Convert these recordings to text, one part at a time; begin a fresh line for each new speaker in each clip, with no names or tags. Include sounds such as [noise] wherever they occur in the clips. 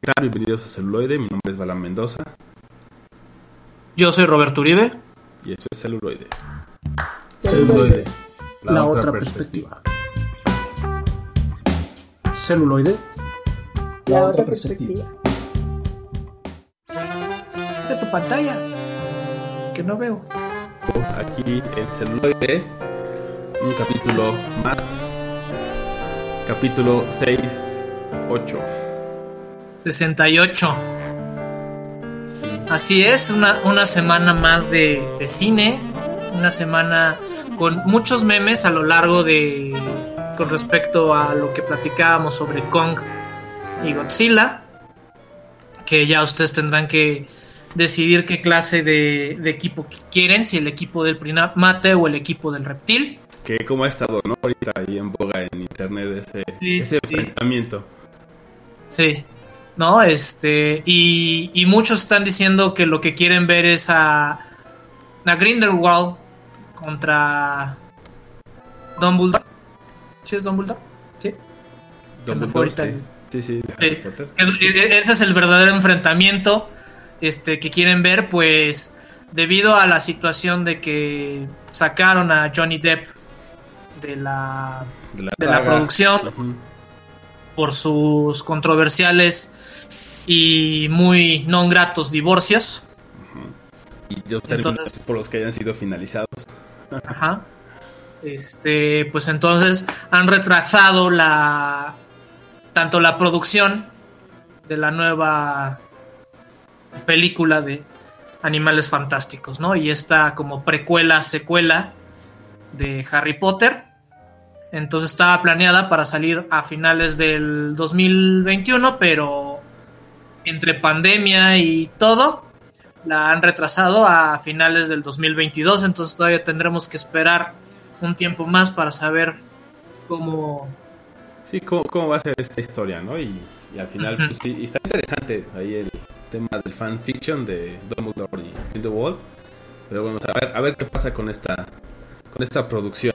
¿qué tal? Bienvenidos a Celuloide. Mi nombre es Balán Mendoza.
Yo soy Roberto Uribe.
Y esto es Celuloide.
Celuloide. La, otra, perspectiva. Celuloide. La, otra perspectiva.
De tu pantalla. Que no veo.
Aquí en Celuloide. Un capítulo más. Capítulo 6, 8.
68. Así es, una, una semana más de, de, cine, una semana con muchos memes a lo largo de con respecto a lo que platicábamos sobre Kong y Godzilla, que ya ustedes tendrán que decidir qué clase de, de equipo quieren, si el equipo del primate o el equipo del reptil.
Que como ha estado, ¿no? Ahorita ahí en boga en internet ese,
Sí,
ese
sí.
enfrentamiento.
Sí, ¿no? Este, y, y muchos están diciendo que lo que quieren ver es a, a Grindelwald contra Dumbledore. ¿Sí es Dumbledore? Sí.
Dumbledore, sí. Sí, Potter.
que- Ese es el verdadero enfrentamiento este, que quieren ver, pues debido a la situación de que sacaron a Johnny Depp de la,
De la,
de la producción por sus controversiales y muy no gratos divorcios.
Y los términos por los que hayan sido finalizados.
Ajá. Este, pues entonces han retrasado la tanto la producción de la nueva película de Animales Fantásticos, ¿no? Y esta como precuela, secuela de Harry Potter. Entonces estaba planeada para salir a finales del 2021, pero entre pandemia y todo, la han retrasado a finales del 2022, entonces todavía tendremos que esperar un tiempo más para saber cómo...
Sí, ¿cómo, cómo va a ser esta historia, ¿no? Y, y al final, pues sí, está interesante ahí el tema del fanfiction de Dumbledore y Grindelwald. Pero bueno, a ver, a ver qué pasa con esta con esta producción.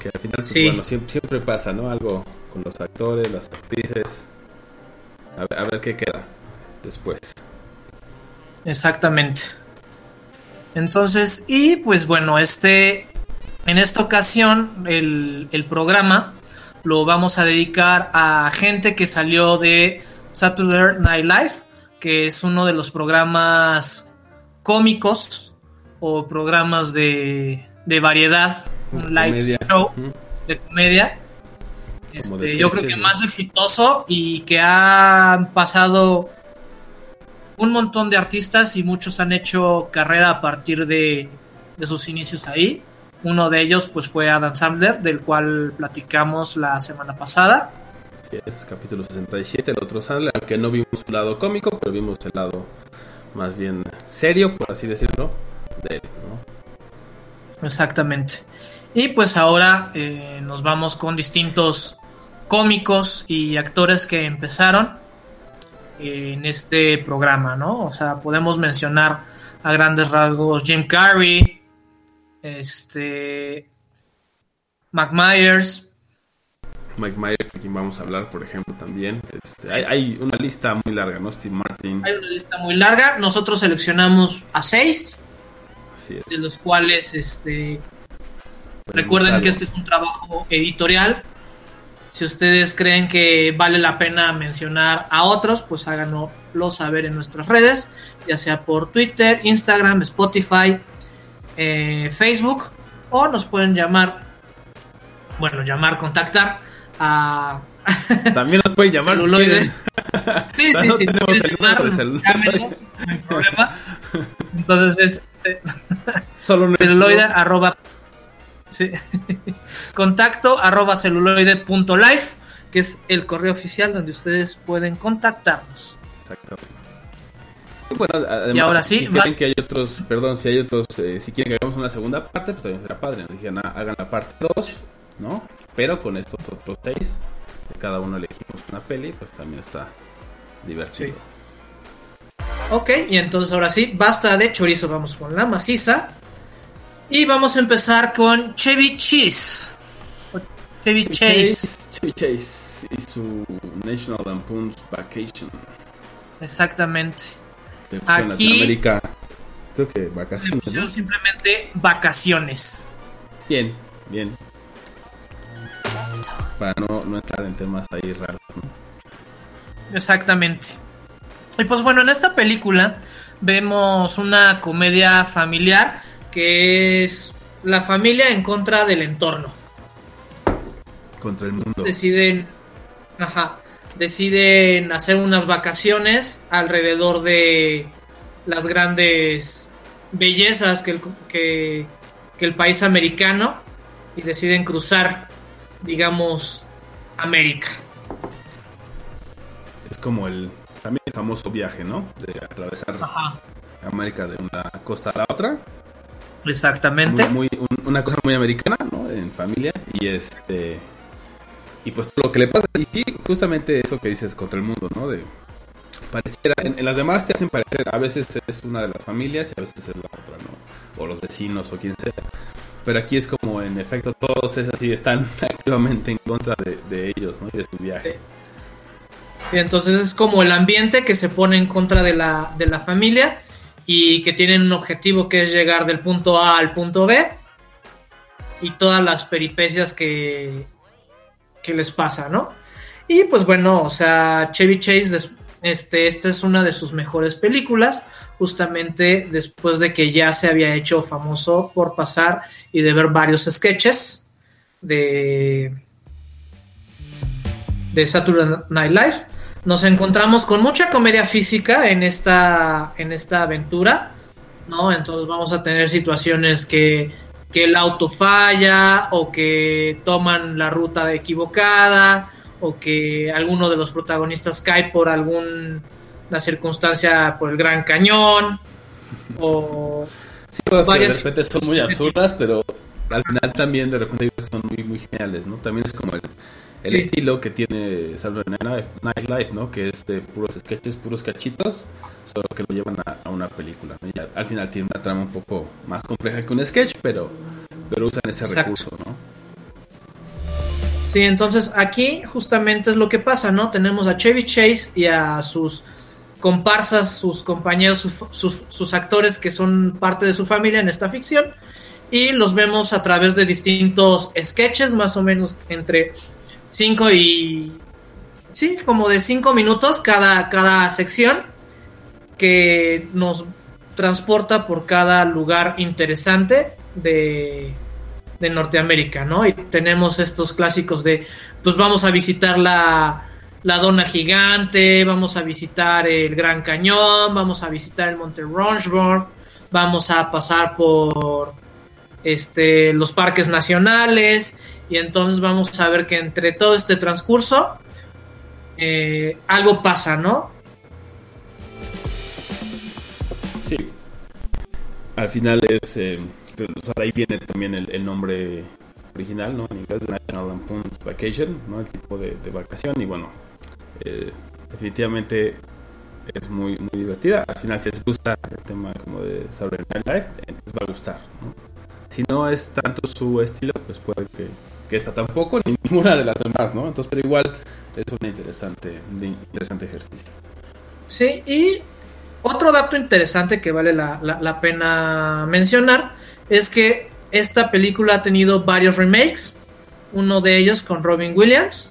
Que al final, pues,
Sí.
bueno, siempre, siempre pasa, ¿no? Algo con los actores, las actrices. A ver, a ver qué queda después.
Exactamente. Entonces, y pues bueno, este, en esta ocasión, el, el programa lo vamos a dedicar a gente que salió de Saturday Night Live, que es uno de los programas cómicos o programas de, de variedad, un live show de comedia. Este, yo creo que
¿no?
más exitoso y que ha pasado un montón de artistas y muchos han hecho carrera a partir de, de sus inicios ahí. Uno de ellos pues fue Adam Sandler, del cual platicamos la semana pasada.
Así es, capítulo 67, el otro Sandler, aunque no vimos su lado cómico, pero vimos el lado más bien serio, por así decirlo, de él, ¿no?
Exactamente. Y pues ahora eh, nos vamos con distintos cómicos y actores que empezaron en este programa, ¿no? O sea, podemos mencionar a grandes rasgos Jim Carrey, este, Mac Myers,
Mike Myers, de quien vamos a hablar, por ejemplo, también. Este, hay, hay una lista muy larga, ¿no? Steve Martin,
hay una lista muy larga. Nosotros seleccionamos a seis,
así es.
de los cuales, este, Recuerden que este es un trabajo editorial. Si ustedes creen que vale la pena mencionar a otros, pues háganoslo saber en nuestras redes, ya sea por Twitter, Instagram, Spotify, eh, Facebook, o nos pueden llamar, bueno, llamar, contactar a... [laughs]
También nos pueden llamar
Celuloide. [laughs] Sí, sí, [laughs]
No
sí,
tenemos el
llamar, llámenos, no hay problema. Entonces es ce-
Solo
celuloide arroba sí. [laughs] contacto arroba celuloide punto live que es el correo oficial donde ustedes pueden contactarnos
Exactamente. Y bueno, además,
Y ahora sí,
si
vas-
que hay otros, perdón, si hay otros, eh, si quieren que hagamos una segunda parte, pues también será padre. Nos dijeron, ah, hagan la parte 2, ¿no? Pero con estos otros seis, de cada uno elegimos una peli, pues también está divertido.
Sí. ok y entonces ahora sí basta de chorizo vamos con la maciza y vamos a empezar con Chevy Cheese o Chevy Chase
Chevy Chase. Chase y su National Lampoon's Vacation.
Exactamente. Aquí-
Latinoamérica, creo que vacaciones, ¿no?
simplemente vacaciones.
Bien, bien. Para no, no entrar en temas ahí raros, ¿no?
Exactamente. Y pues bueno, en esta película vemos una comedia familiar que es la familia en contra del entorno.
Contra el mundo.
Deciden, ajá, deciden hacer unas vacaciones alrededor de las grandes bellezas que el, que, que el país americano y deciden cruzar, digamos, América.
Es como el también el famoso viaje, ¿no? De atravesar
Ajá,
América de una costa a la otra.
Exactamente.
Muy, muy- un- una cosa muy americana, ¿no? En familia. Y este. Y pues todo lo que le pasa. Y sí, justamente eso que dices contra el mundo, ¿no? De. Pareciera. En, en las demás te hacen parecer. A veces es una de las familias y a veces es la otra, ¿no? O los vecinos o quien sea. Pero aquí es como en efecto todos es así, están [laughs] activamente en contra de, de ellos, ¿no? Y de su viaje.
Entonces es como el ambiente que se pone en contra de la, de la familia y que tienen un objetivo que es llegar del punto A al punto B y todas las peripecias que, que les pasa, ¿no? Y pues bueno, o sea, Chevy Chase, este, esta es una de sus mejores películas, justamente después de que ya se había hecho famoso por pasar y de ver varios sketches de, de Saturday Night Live. Nos encontramos con mucha comedia física en esta, en esta aventura, ¿no? Entonces vamos a tener situaciones que, que el auto falla o que toman la ruta equivocada o que alguno de los protagonistas cae por alguna circunstancia por el Gran Cañón o
Sí, cosas que
Varias-
de repente son muy absurdas, pero al final también de repente que son muy, muy geniales, ¿no? También es como el, el
Sí.
estilo que tiene Saturday Night Live, ¿no? Que es de puros sketches, puros cachitos, solo que lo llevan a, a una película. ¿no? Y al, al final tiene una trama un poco más compleja que un sketch, pero, pero usan ese
Exacto.
recurso, ¿no?
Sí, entonces aquí justamente es lo que pasa, ¿no? Tenemos a Chevy Chase y a sus comparsas, sus compañeros, sus, sus- sus actores que son parte de su familia en esta ficción. Y los vemos a través de distintos sketches, más o menos entre 5 y... Sí, como de 5 minutos cada, cada sección que nos transporta por cada lugar interesante de, de Norteamérica, ¿no? Y tenemos estos clásicos de, pues vamos a visitar la, la Dona Gigante, vamos a visitar el Gran Cañón, vamos a visitar el Monte Rushmore, vamos a pasar por este, los parques nacionales y entonces vamos a ver que entre todo este transcurso eh, algo pasa, ¿no?
Sí. Al final es. eh, pues, de ahí viene también el, nombre original, ¿no? En inglés, National Lampoon's Vacation, ¿no? El tipo de, de vacación. Y bueno, eh, definitivamente es muy, divertida. Al final, si les gusta el tema como de Saturday Night Live, les va a gustar, ¿no? Si no es tanto su estilo, pues puede que, que esta tampoco, ni ninguna de las demás, ¿no? Entonces, pero igual es un interesante, un interesante ejercicio.
Sí, y otro dato interesante que vale la, la- la pena mencionar es que esta película ha tenido varios remakes, uno de ellos con Robin Williams,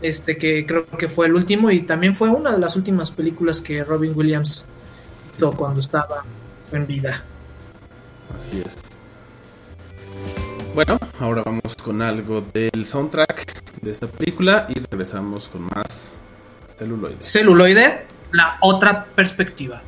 este que creo que fue el último y también fue una de las últimas películas que Robin Williams hizo cuando estaba en vida.
Así es. Bueno, ahora vamos con algo del soundtrack de esta película y regresamos con más celuloides.
Celuloide, la otra perspectiva.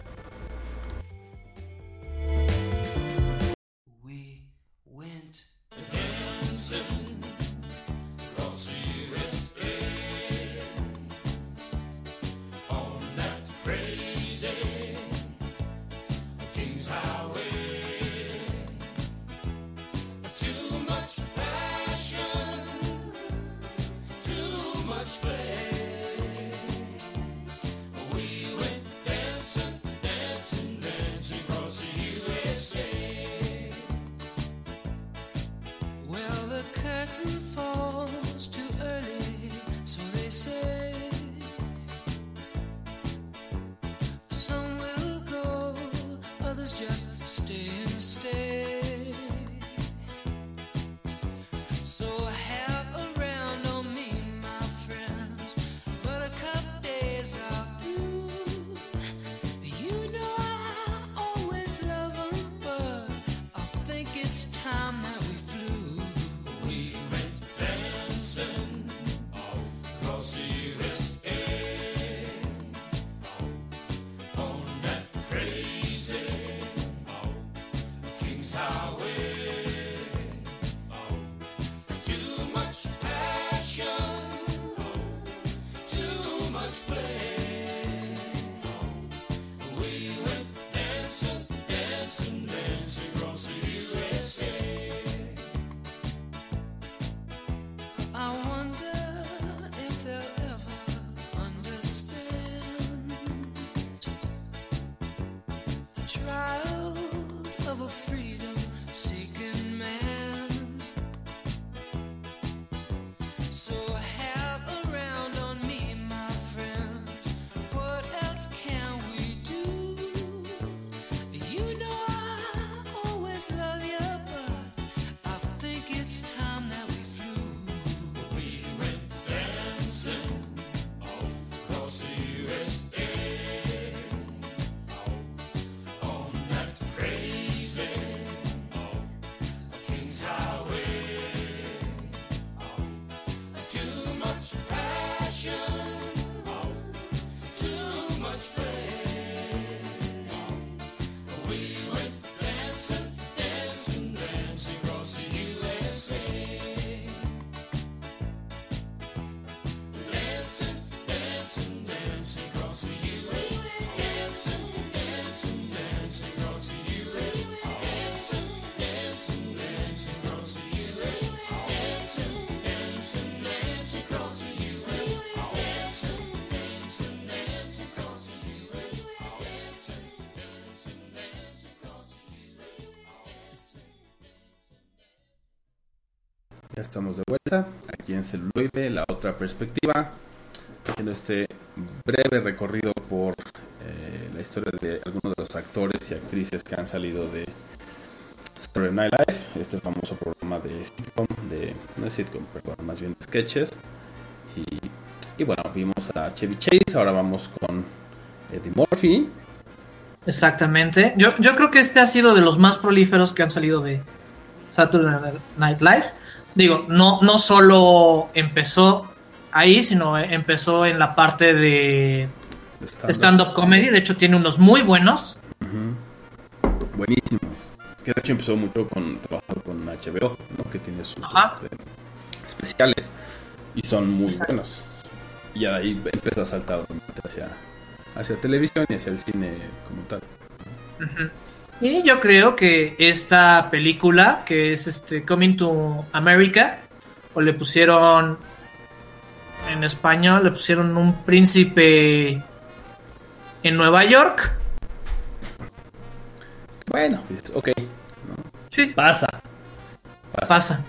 Just
estamos de vuelta aquí en celuloide, la otra perspectiva, haciendo este breve recorrido por eh, la historia de algunos de los actores y actrices que han salido de Saturday Night Live, este famoso programa de sitcom, de, no es sitcom, perdón, más bien sketches. Y, y bueno, vimos a Chevy Chase, ahora vamos con Eddie Murphy.
Exactamente. Yo, yo creo que este ha sido de los más prolíferos que han salido de Saturday Night Live. Digo, no, no solo empezó ahí, sino empezó en la parte de
stand-up.
comedy. De hecho, tiene unos muy buenos.
Buenísimo. Que de hecho empezó mucho con trabajar con HBO, ¿no? que tiene sus este, especiales y son muy
Exacto.
buenos. Y ahí empezó a saltar hacia, hacia televisión y hacia el cine como tal.
Y yo creo que esta película, que es este Coming to America, o le pusieron en español, le pusieron un príncipe en Nueva York.
Bueno, ok,
Sí,
pasa.
pasa.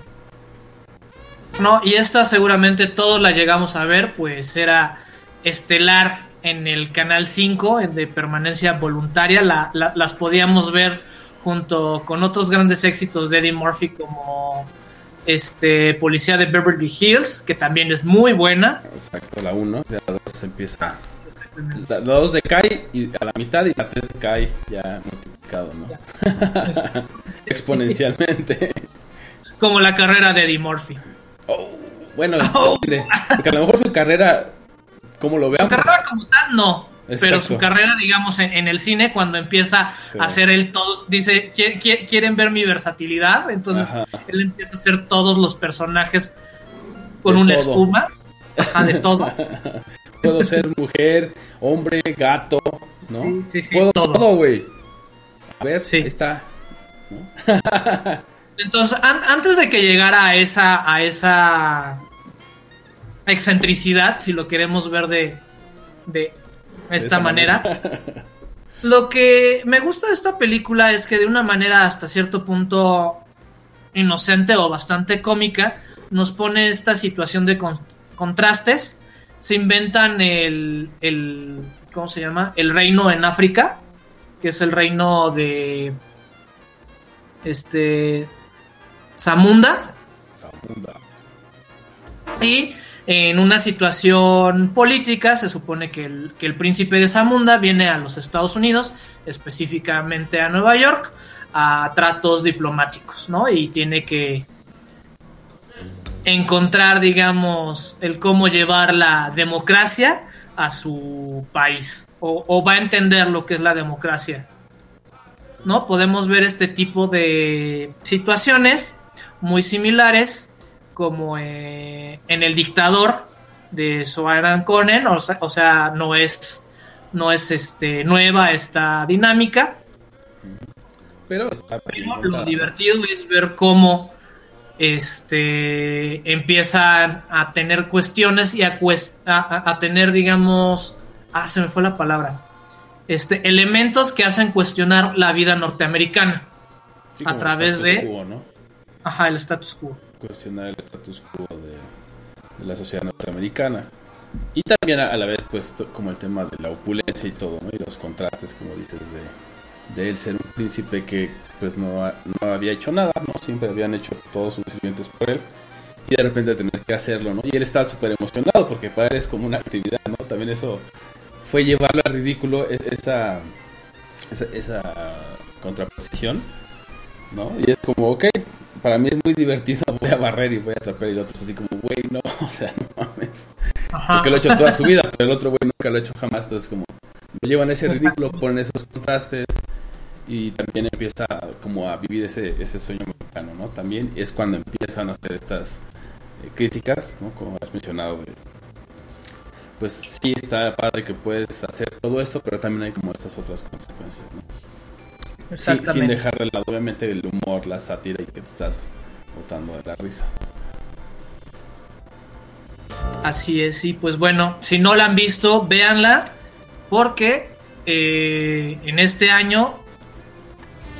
No, y esta seguramente todos la llegamos a ver, pues era estelar en el canal 5 en de permanencia voluntaria. La- la- las podíamos ver junto con otros grandes éxitos de Eddie Murphy como este Policía de Beverly Hills, que también es muy buena.
Exacto, la 1, la 2 empieza. La 2 decae y a la mitad y la 3 decae ya multiplicado, ¿no? [laughs] Exponencialmente.
Como la carrera de Eddie Murphy.
Oh, bueno, [laughs]
Oh.
porque a lo mejor su carrera, como lo
Su carrera como tal no. Pero su carrera, digamos, en, en el cine, cuando empieza
Sí.
a hacer él todos, dice, "¿Qui- qui- ¿quieren ver mi versatilidad? Entonces
Ajá.
él empieza a hacer todos los personajes con
De
una
todo.
espuma. Ajá, de todo. [laughs]
puedo ser mujer, hombre, gato, ¿no?
Sí, sí, sí,
puedo
todo.
güey. A ver,
Sí.
ahí está. [laughs]
Entonces, an- antes de que llegara a esa, a esa excentricidad, si lo queremos ver de, de esta manera,
manera. [laughs]
lo que me gusta de esta película es que de una manera hasta cierto punto inocente o bastante cómica, nos pone esta situación de con- contrastes. Se inventan el, el, ¿cómo se llama? El reino en África, que es el reino de este Zamunda
Zamunda.
y en una situación política se supone que el, que el príncipe de Zamunda viene a los Estados Unidos, específicamente a Nueva York, a tratos diplomáticos, ¿no? Y tiene que encontrar, digamos, el cómo llevar la democracia a su país o, o va a entender lo que es la democracia. ¿No? Podemos ver este tipo de situaciones muy similares como eh, en El Dictador de Soaran Conan, o sea, o sea, no es no es este nueva esta dinámica,
Pero
lo divertido es ver cómo este empiezan a tener cuestiones y a, cues- a, tener, digamos, ah, se me fue la palabra, este, elementos que hacen cuestionar la vida norteamericana.
Sí,
a través de-
quo, ¿no?
Ajá, el status quo.
Cuestionar el status quo de, de la sociedad norteamericana. Y también a, la vez, pues, como el tema de la opulencia y todo, ¿no? Y los contrastes, como dices, de, de él ser un príncipe que, pues, no, no había hecho nada, ¿no? Siempre habían hecho todos sus sirvientes por él. Y de repente tener que hacerlo, ¿no? Y él estaba súper emocionado porque para él es como una actividad, ¿no? También eso fue llevarlo al ridículo, e- esa, esa, esa contraposición, ¿no? Y es como, ok, para mí es muy divertido, [laughs] voy a barrer y voy a atrapar y el otro es así como, güey, no, [laughs] o sea, no mames.
Ajá.
Porque lo ha hecho toda su vida, pero el otro güey nunca lo ha hecho jamás, entonces como, lo llevan ese ridículo, ponen esos contrastes y también empieza como a vivir ese, ese sueño mexicano, ¿no? También es cuando empiezan a hacer estas eh, críticas, ¿no? Como has mencionado, de, pues sí está padre que puedes hacer todo esto, pero también hay como estas otras consecuencias, ¿no? Sí, sin dejar de lado, obviamente, el humor, la sátira y que te estás botando de la risa.
Así es, sí, pues bueno, si no la han visto, véanla, porque eh, en este año,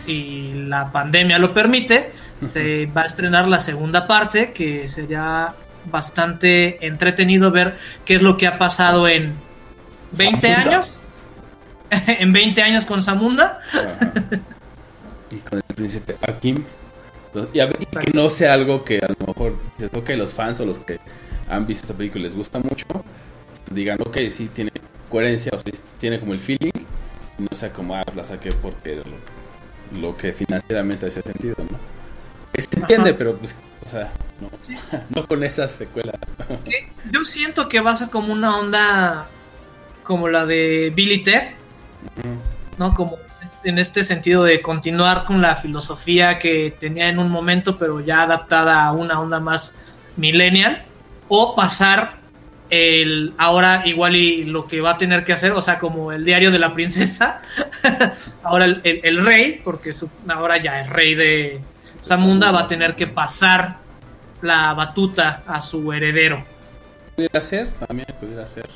si la pandemia lo permite, se va a estrenar la segunda parte, que sería bastante entretenido ver qué es lo que ha pasado en 20
Zamunda.
años. [laughs] en 20 años con Zamunda.
Ajá. [laughs] y con el príncipe Akim. Y, a ver, que no sea algo que a lo mejor les toque los fans o los que han visto esta película y les gusta mucho, pues digan, ok, sí tiene coherencia, o sea, tiene como el feeling, y no sea como, ah, la saqué porque lo, lo que financieramente hace sentido, ¿no? Se entiende,
Ajá.
pero pues, o sea, no,
Sí. [laughs]
no con esas secuelas.
Yo siento que va a ser como una onda como la de Billy Ted. ¿No? Como en este sentido de continuar con la filosofía que tenía en un momento, pero ya adaptada a una onda más millennial, o pasar el ahora igual y lo que va a tener que hacer, o sea, como el diario de la princesa, [laughs] ahora el, el- el rey, porque ahora ya es rey de Zamunda, va a tener que pasar la batuta a su heredero.
Pudiera ser, también pudiera ser.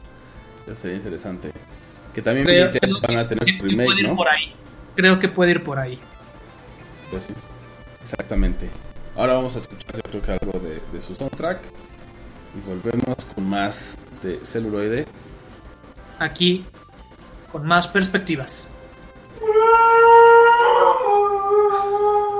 Sería interesante. Que también
Creo- creo
van a tener
que
su
puede
remake,
ir
¿no?
por ahí. Creo que puede ir por ahí.
Pues sí, exactamente. Ahora vamos a escuchar yo creo que algo de, de su soundtrack. Y volvemos con más de celuloide.
aquí con más perspectivas. [laughs]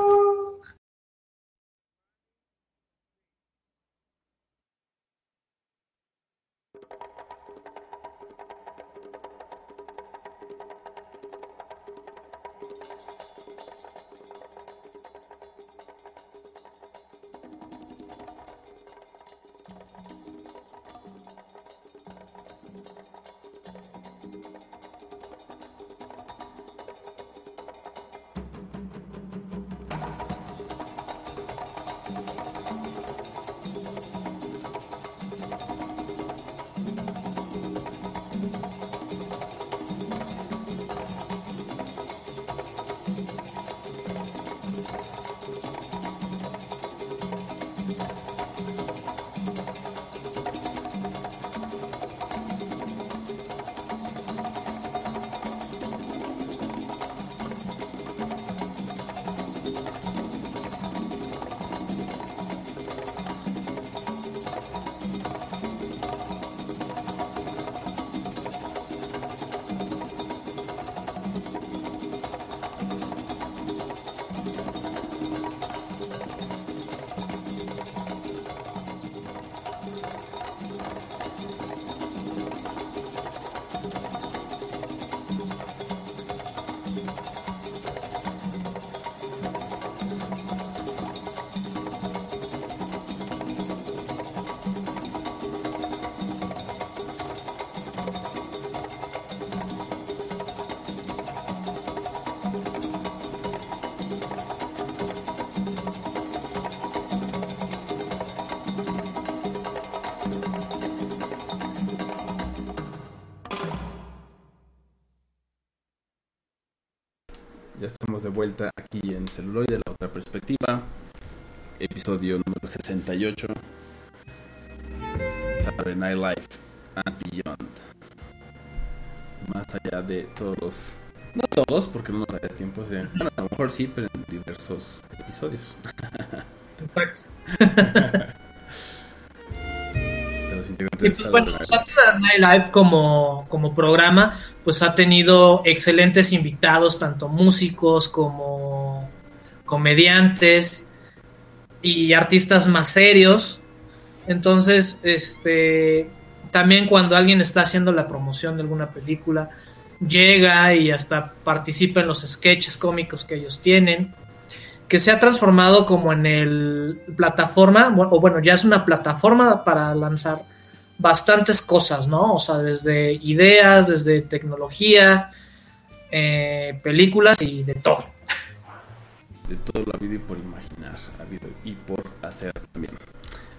vuelta aquí en Celuloide, la otra perspectiva. Episodio número 68. Saturday Night Live and Beyond. Más allá de todos los... No todos, porque no nos daría tiempo. Bueno, a lo mejor sí, pero en diversos episodios.
Exacto. [laughs] Y pues, bueno,
Saturday Night Live.
Como, como programa, pues ha tenido excelentes invitados, tanto músicos como comediantes y artistas más serios. Entonces, este, también cuando alguien está haciendo la promoción de alguna película, llega y hasta participa en los sketches cómicos que ellos tienen que se ha transformado como en el plataforma, o bueno, ya es una plataforma para lanzar bastantes cosas, ¿no? O sea, desde ideas, desde tecnología, eh, películas y de todo.
de todo lo habido y por imaginar, habido y por hacer también.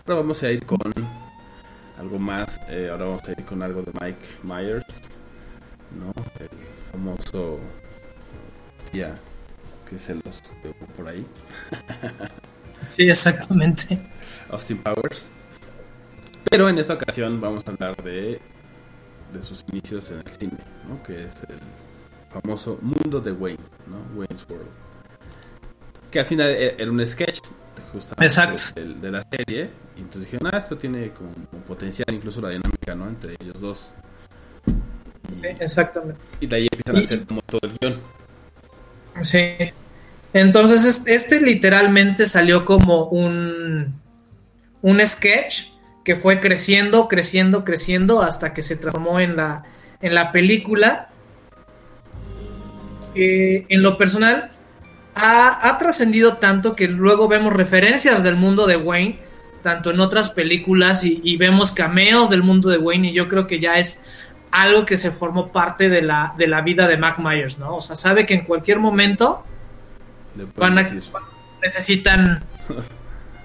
Ahora vamos a ir con algo más, eh, ahora vamos a ir con algo de Mike Myers, ¿no? El famoso ya que se los debo por ahí,
Sí, exactamente.
Austin Powers. Pero en esta ocasión vamos a hablar de, de sus inicios en el cine, ¿no? Que es el famoso mundo de Wayne, ¿no? Wayne's World. Que al final e- era un sketch, justamente de, la serie. Y entonces dijeron, ah, esto tiene como, como potencial, incluso la dinámica, ¿no? Entre ellos dos. Y,
Sí, exactamente.
y de ahí empiezan a hacer como todo el guion.
Sí. Entonces, es- este literalmente salió como un, un sketch que fue creciendo, creciendo, creciendo hasta que se transformó en la, en la película. Eh, en lo personal, ha, ha trascendido tanto que luego vemos referencias del mundo de Wayne, tanto en otras películas, y, y vemos cameos del mundo de Wayne, y yo creo que ya es algo que se formó parte de la, de la vida de Mac Myers, ¿no? O sea, sabe que en cualquier momento van a, necesitan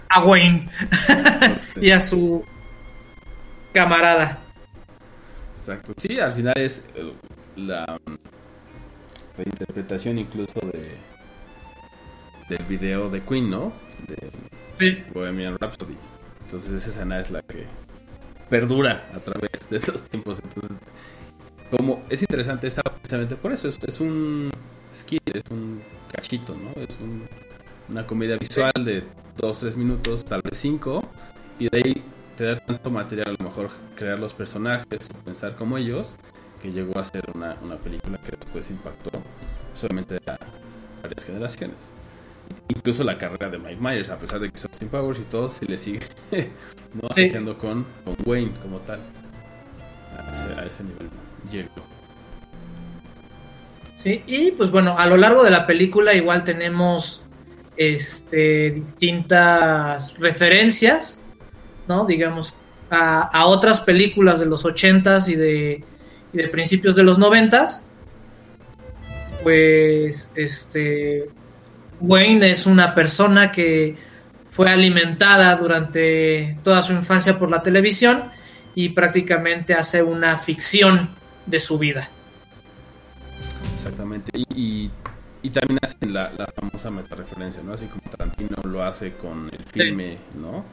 a Wayne [laughs]
No sé. [laughs]
y a su camarada.
Exacto. Sí, al final es eh, la, la interpretación incluso de del video de Queen, ¿no? De
Sí,
Bohemian Rhapsody. Entonces esa escena es la que perdura a través de los tiempos. Entonces, como es interesante esta precisamente por eso, es, es un skit, es un cachito, ¿no? Es un- una comedia visual de 2-3 minutos, tal vez 5, y de ahí te da tanto material a lo mejor crear los personajes, pensar como ellos, que llegó a ser una, una película que después impactó solamente a varias generaciones. Incluso la carrera de Mike Myers, a pesar de que son Austin Powers y todo, se le sigue [laughs] no
Sí.
asociando con, con Wayne como tal. A ese, a ese nivel llegó.
sí. Y pues bueno, a lo largo de la película igual tenemos este distintas referencias, ¿no? Digamos, a, a otras películas de los 80s y de, y de principios de los 90s. Pues este Wayne es una persona que fue alimentada durante toda su infancia por la televisión y prácticamente hace una ficción de su vida.
Exactamente. Y, y, y también hacen la, la famosa metareferencia, ¿no? Así como Tarantino lo hace con el filme, ¿no?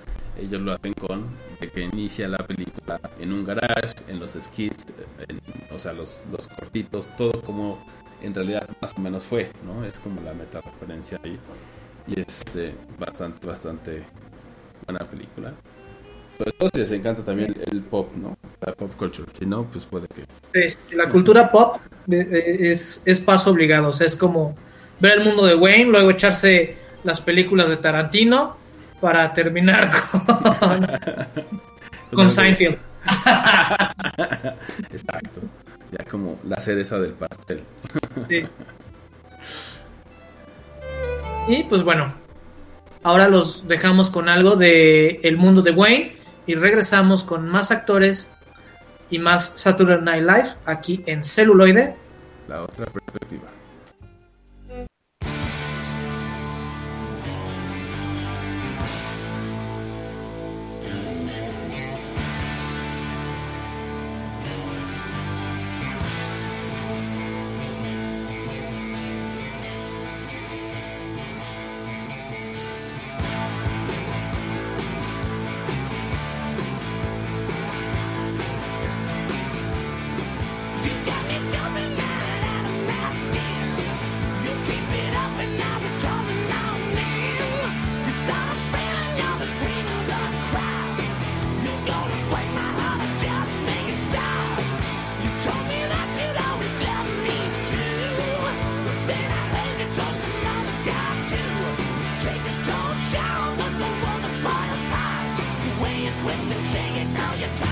Ellos lo hacen con de que inicia la película en un garage, en los skits, en- o sea, los, los cortitos, todo como en realidad más o menos fue, ¿no? Es como la metareferencia ahí. Y este, bastante, bastante buena película. Sobre todo si les encanta también el pop, ¿no? La pop culture. Si no, pues puede que
sí, la cultura pop eh, eh, es, es paso obligado, o sea, es como ver el mundo de Wayne, luego echarse las películas de Tarantino para terminar con, con Seinfeld. [laughs]
Exacto. Ya como la cereza del pastel.
Sí. Y pues bueno, ahora los dejamos con algo de el mundo de Wayne y regresamos con más actores y más Saturday Night Live aquí en Celuloide.
La otra perspectiva. your time.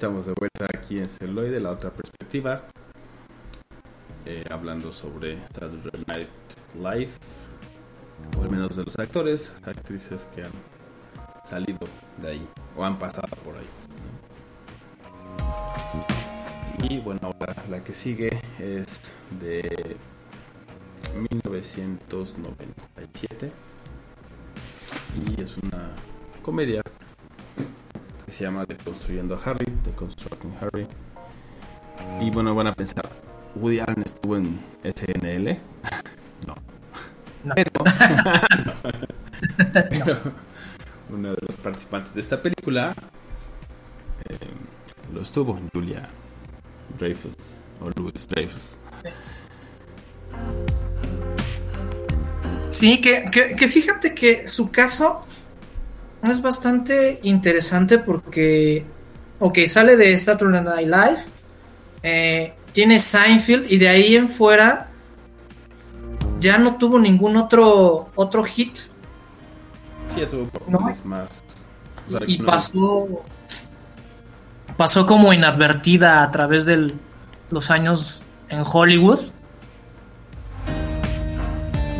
Estamos de vuelta aquí en Celoide, la otra perspectiva. Eh, hablando sobre Saturday Night Live. O al menos de los actores, actrices que han salido de ahí. O han pasado por ahí. Y bueno, ahora la que sigue es de 1997. Y es una comedia que se llama Deconstruyendo a Harry, Deconstructing Harry. Y bueno, van a pensar, Woody Allen estuvo en SNL. [laughs] no.
No.
Pero, [laughs] pero uno de los participantes de esta película eh, lo estuvo, Julia Dreyfus o Louis Dreyfus.
Sí, que, que, que fíjate que su caso es bastante interesante porque, ok, sale de Saturday Night Live, eh, tiene Seinfeld y de ahí en fuera ya no tuvo ningún otro otro hit
Sí, ya tuvo papeles más. o sea,
y
no-
pasó pasó como inadvertida a través de los años en Hollywood.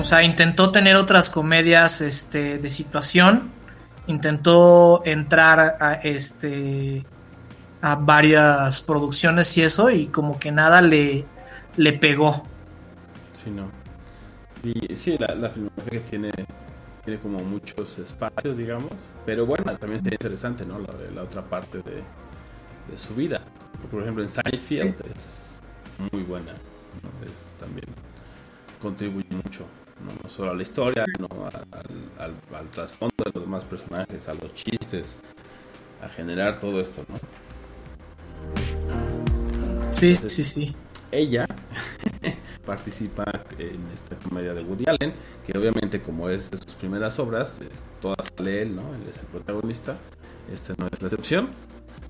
O sea, intentó tener otras comedias este, de situación, intentó entrar a este a varias producciones y eso y como que nada le le pegó.
Sí, no. Y sí, la, la filmografía que tiene tiene como muchos espacios, digamos. Pero bueno, también sería interesante, ¿no? La, la otra parte de, de su vida. Porque, por ejemplo, en Seinfeld es muy buena. ¿no? Es también contribuye mucho, ¿no? No solo a la historia, no a- al, al- al trasfondo de los demás personajes, a los chistes, a generar todo esto, ¿no?
Sí, sí, sí.
ella [laughs] participa en esta comedia de Woody Allen, que obviamente como es de sus primeras obras, es, todas sale él, ¿no? Él es el protagonista. Esta no es la excepción.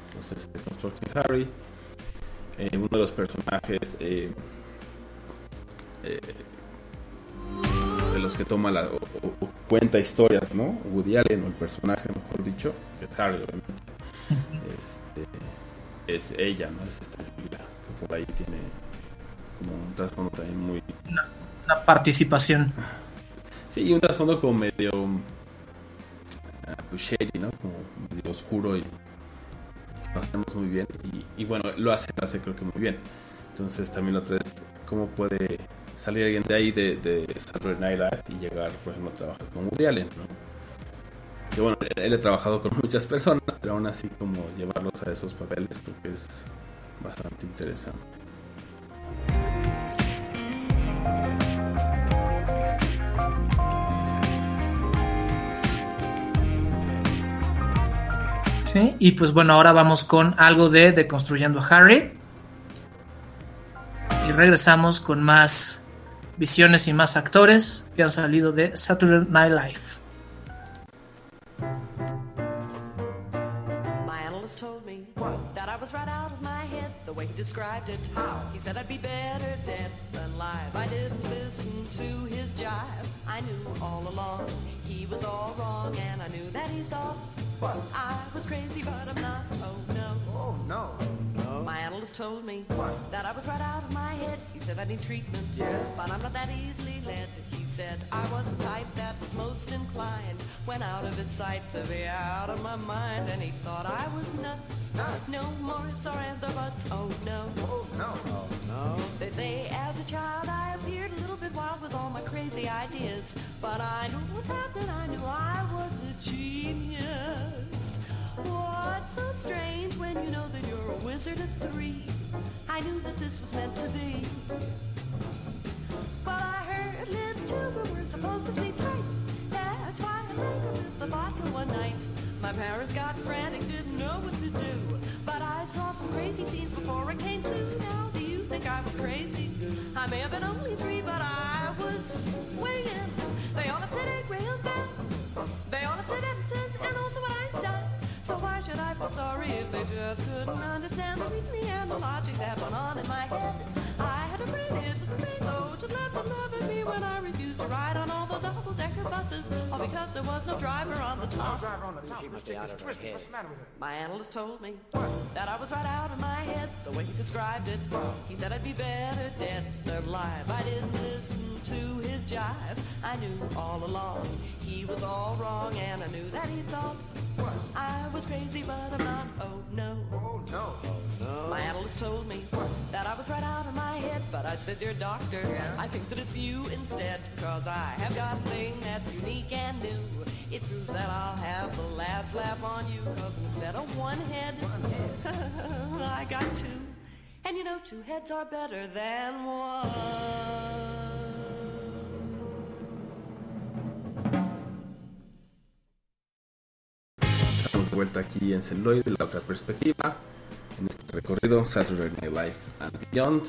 Entonces, The Constructing Harry, eh, uno de los personajes eh, eh, los que toma la, o, o- o cuenta historias, ¿no? Woody Allen, o el personaje, mejor dicho, que es Harry, obviamente. Este, es ella, ¿no? Es esta Julia, que por ahí tiene como un trasfondo también muy...
Una participación.
Sí, y un trasfondo como medio... ah, pues shady, ¿no? Como medio oscuro y lo hacemos muy bien. Y, y bueno, lo hace, lo hace creo que muy bien. Entonces también lo tres, ¿cómo puede salir alguien de ahí de, de Saturday Night y llegar, por ejemplo, a trabajar con Woody Allen, ¿no? Que bueno, él ha trabajado con muchas personas, pero aún así como llevarlos a esos papeles creo que es bastante interesante.
Sí, y pues bueno, ahora vamos con algo de Deconstruyendo a Harry. Y regresamos con más visiones y más actores que han salido de Saturday Night Live.
Described it. He said I'd be better dead than live. I didn't listen to his jive. I knew all along he was all wrong, and I knew that he thought I was crazy, but I'm not. Oh. My analyst told me what? that I was right out of my head. He said I need treatment, yeah. but I'm not that easily led. He said I was the type that was most inclined when out of his sight to be out of my mind, and he thought I was nuts. No more ifs or ands or buts. Oh no.
Oh no. Oh no.
They say as a child I appeared a little bit wild with all my crazy ideas, but I knew what was happening. I knew I was a genius. What's so strange when you know that you're a wizard at three? I knew that this was meant to be. But I heard little children were supposed to sleep tight. That's why I lingered with the vodka one night. My parents got frantic, didn't know what to do. But I saw some crazy scenes before I came to. Now, do you think I was crazy? I may have been only three, but I was swinging. They all have Teddy Graham Bell. They all have Ted Edison and also an Einstein. So why should I feel sorry if they just couldn't understand the reasoning and the logic that went on in my head? I had a friend, it was a thing, oh, to let them love at me when I refused to ride on all the double-decker buses, all because there was no driver on the top.
Driver on the top.
She must be out of her head.
What's the matter with her?
My analyst told me that I was right out of my head the way he described it. He said I'd be better dead than alive. I didn't listen to his jive. I knew all along he was all wrong, and I knew that he thought I was crazy, but I'm not. Oh no.
Oh, no.
My analyst told me that I was right out of my head, but I said, Dear doctor, I think that it's you instead, cause I have got a thing that's unique and new. It proves that I'll have the last laugh on you, cause instead of one head, [laughs] I got two. And you know, two heads are better than one.
Vuelta aquí en Celuloid, de la otra perspectiva, en este recorrido Saturday Night Live and Beyond.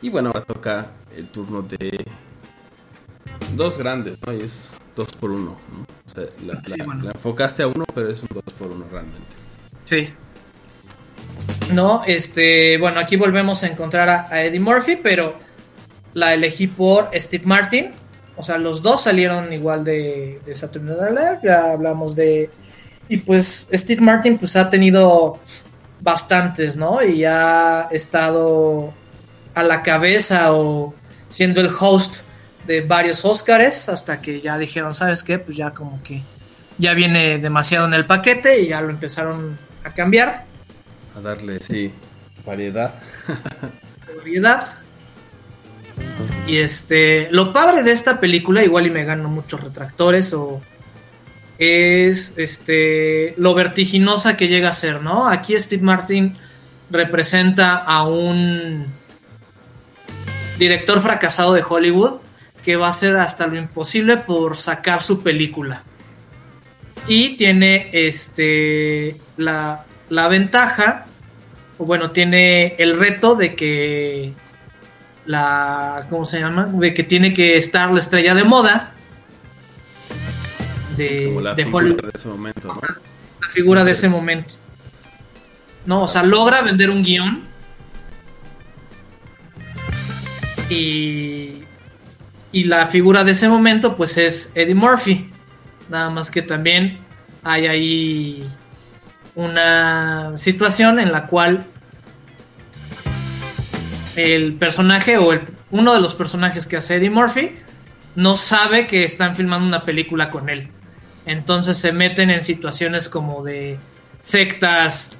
Y bueno, ahora toca el turno de dos grandes, ¿no? Y es dos por uno, ¿no? O sea, la,
Sí,
la-
bueno.
la enfocaste a uno, pero es un dos por uno realmente.
Sí. No, este, bueno, aquí volvemos a encontrar a, a Eddie Murphy, pero la elegí por Steve Martin. O sea, los dos salieron igual de, de Saturday Night Live, ya hablamos de... Y pues Steve Martin pues ha tenido bastantes, ¿no? Y ha estado a la cabeza o siendo el host de varios Óscares hasta que ya dijeron, ¿sabes qué? Pues ya como que ya viene demasiado en el paquete y ya lo empezaron a cambiar.
A darle, sí, variedad.
Variedad. Y este, lo padre de esta película, igual y me gano muchos retractores o es este lo vertiginosa que llega a ser, ¿no? Aquí Steve Martin representa a un director fracasado de Hollywood que va a hacer hasta lo imposible por sacar su película. Y tiene este la, la ventaja, o bueno, tiene el reto de que la ¿cómo se llama? de que tiene que estar la estrella de moda de, [laughs]
Como la
de
figura
Hollywood
de ese momento, ¿no?
la figura de ese momento. No, o sea, logra vender un guion. Y, y la figura de ese momento, pues es Eddie Murphy. Nada más que también hay ahí una situación en la cual el personaje o el, uno de los personajes que hace Eddie Murphy no sabe que están filmando una película con él. Entonces se meten en situaciones como de sectas.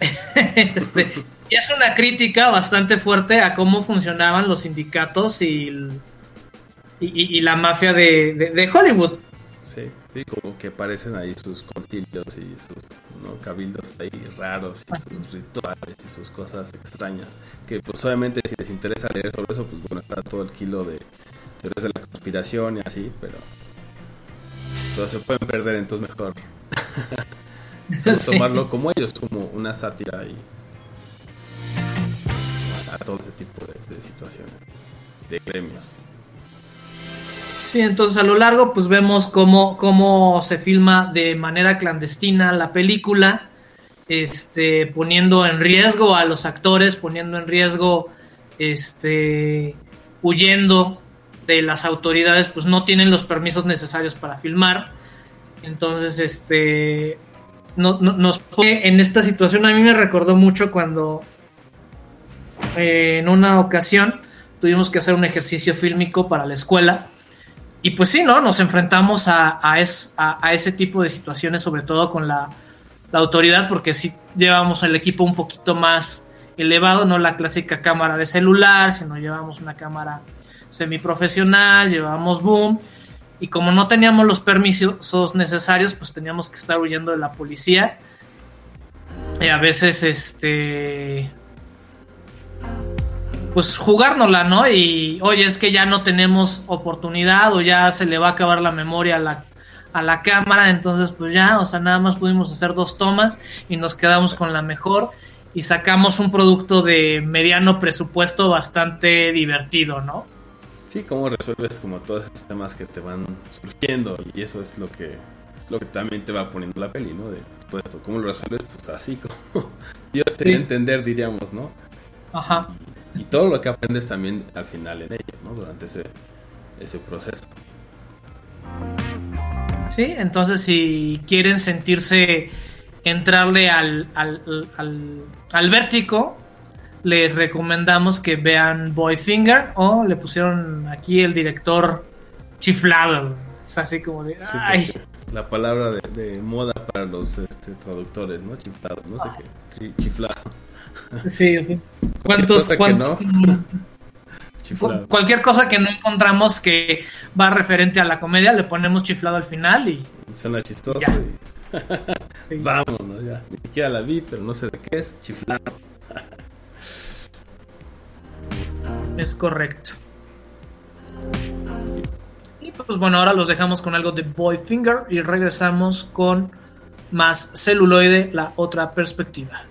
[laughs] Este, y es una crítica bastante fuerte a cómo funcionaban los sindicatos y, y, la mafia de, de- de Hollywood.
Sí, sí, como que aparecen ahí sus concilios y sus ¿no? cabildos ahí raros y sus rituales y sus cosas extrañas. Que pues obviamente si les interesa leer sobre eso, pues bueno, está todo el kilo de teorías de la conspiración y así, pero se pueden perder, entonces mejor [laughs]
Sí.
tomarlo como ellos, como una sátira y a todo ese tipo de, de situaciones, de gremios.
Sí, entonces a lo largo pues vemos cómo, cómo se filma de manera clandestina la película, este, poniendo en riesgo a los actores, poniendo en riesgo, este, huyendo de las autoridades, pues no tienen los permisos necesarios para filmar. Entonces, este, no- no- nos pone en esta situación. A mí me recordó mucho cuando eh, en una ocasión tuvimos que hacer un ejercicio fílmico para la escuela. Y pues sí, ¿no? Nos enfrentamos a, es- a ese tipo de situaciones, sobre todo con la, la autoridad, porque sí llevamos el equipo un poquito más elevado, no la clásica cámara de celular, sino llevamos una cámara semiprofesional, llevábamos boom. Y como no teníamos los permisos necesarios, pues teníamos que estar huyendo de la policía. Y a veces, este, pues jugárnosla, ¿no? Y oye, es que ya no tenemos oportunidad o ya se le va a acabar la memoria a la, a la cámara, entonces pues ya, o sea, nada más pudimos hacer dos tomas y nos quedamos con la mejor y sacamos un producto de mediano presupuesto bastante divertido, ¿no?
Sí, cómo resuelves como todos esos temas que te van surgiendo y eso es lo que lo que también te va poniendo la peli, ¿no? De todo esto, cómo lo resuelves, pues así como [laughs] Dios te
Sí.
entender, diríamos, ¿no?
Ajá.
Y todo lo que aprendes también al final en ella, ¿no? Durante ese, ese proceso.
¿sí? Entonces, si quieren sentirse entrarle al, al, al, al vértigo, les recomendamos que vean Boyfinger o le pusieron aquí el director chiflado. Es así como de.
Sí,
Ay,
La palabra de, de moda para los este, traductores, ¿no? Chiflado, no sé qué. Chi- Chiflado.
sí, sea, [laughs] ¿Cuántos, cuántos- [laughs]
Chiflado.
cu- cualquier cosa que no encontramos que va referente a la comedia, le ponemos chiflado al final y.
Suena chistoso.
Ya.
y- [laughs]
Sí.
Vámonos ya. Ni siquiera la vi, pero no sé de qué es. Chiflado.
Es correcto. Y pues bueno, ahora los dejamos con algo de Boyfinger y regresamos con más celuloide, la otra perspectiva.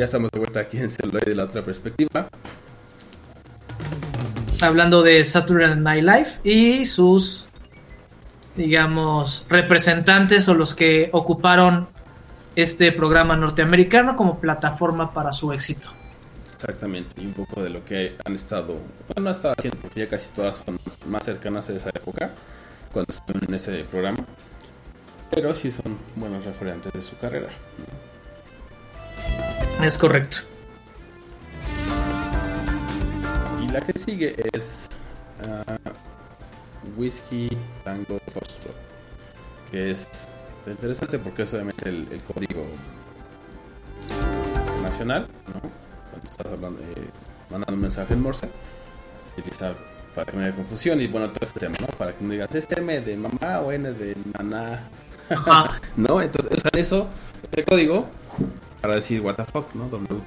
Ya estamos de vuelta aquí en Celuloide de la otra perspectiva.
Hablando de Saturday Night Live y sus, digamos, representantes o los que ocuparon este programa norteamericano como plataforma para su éxito.
Exactamente, y un poco de lo que han estado, bueno, no estado haciendo, porque ya casi todas son más cercanas a esa época, cuando estuvieron en ese programa, pero sí son buenos referentes de su carrera.
Es correcto.
Y la que sigue es ah, Whiskey Tango Foxtrot, que es interesante porque es obviamente el, el código nacional, ¿no? Cuando estás hablando, eh, mandando un mensaje en Morse, se utiliza para que no haya confusión y bueno, todo este tema, ¿no? Para que no digas, ¿es M de mamá o N de naná? [laughs] ¿No? Entonces usan eso, el código, para decir what the fuck, ¿no? WTF.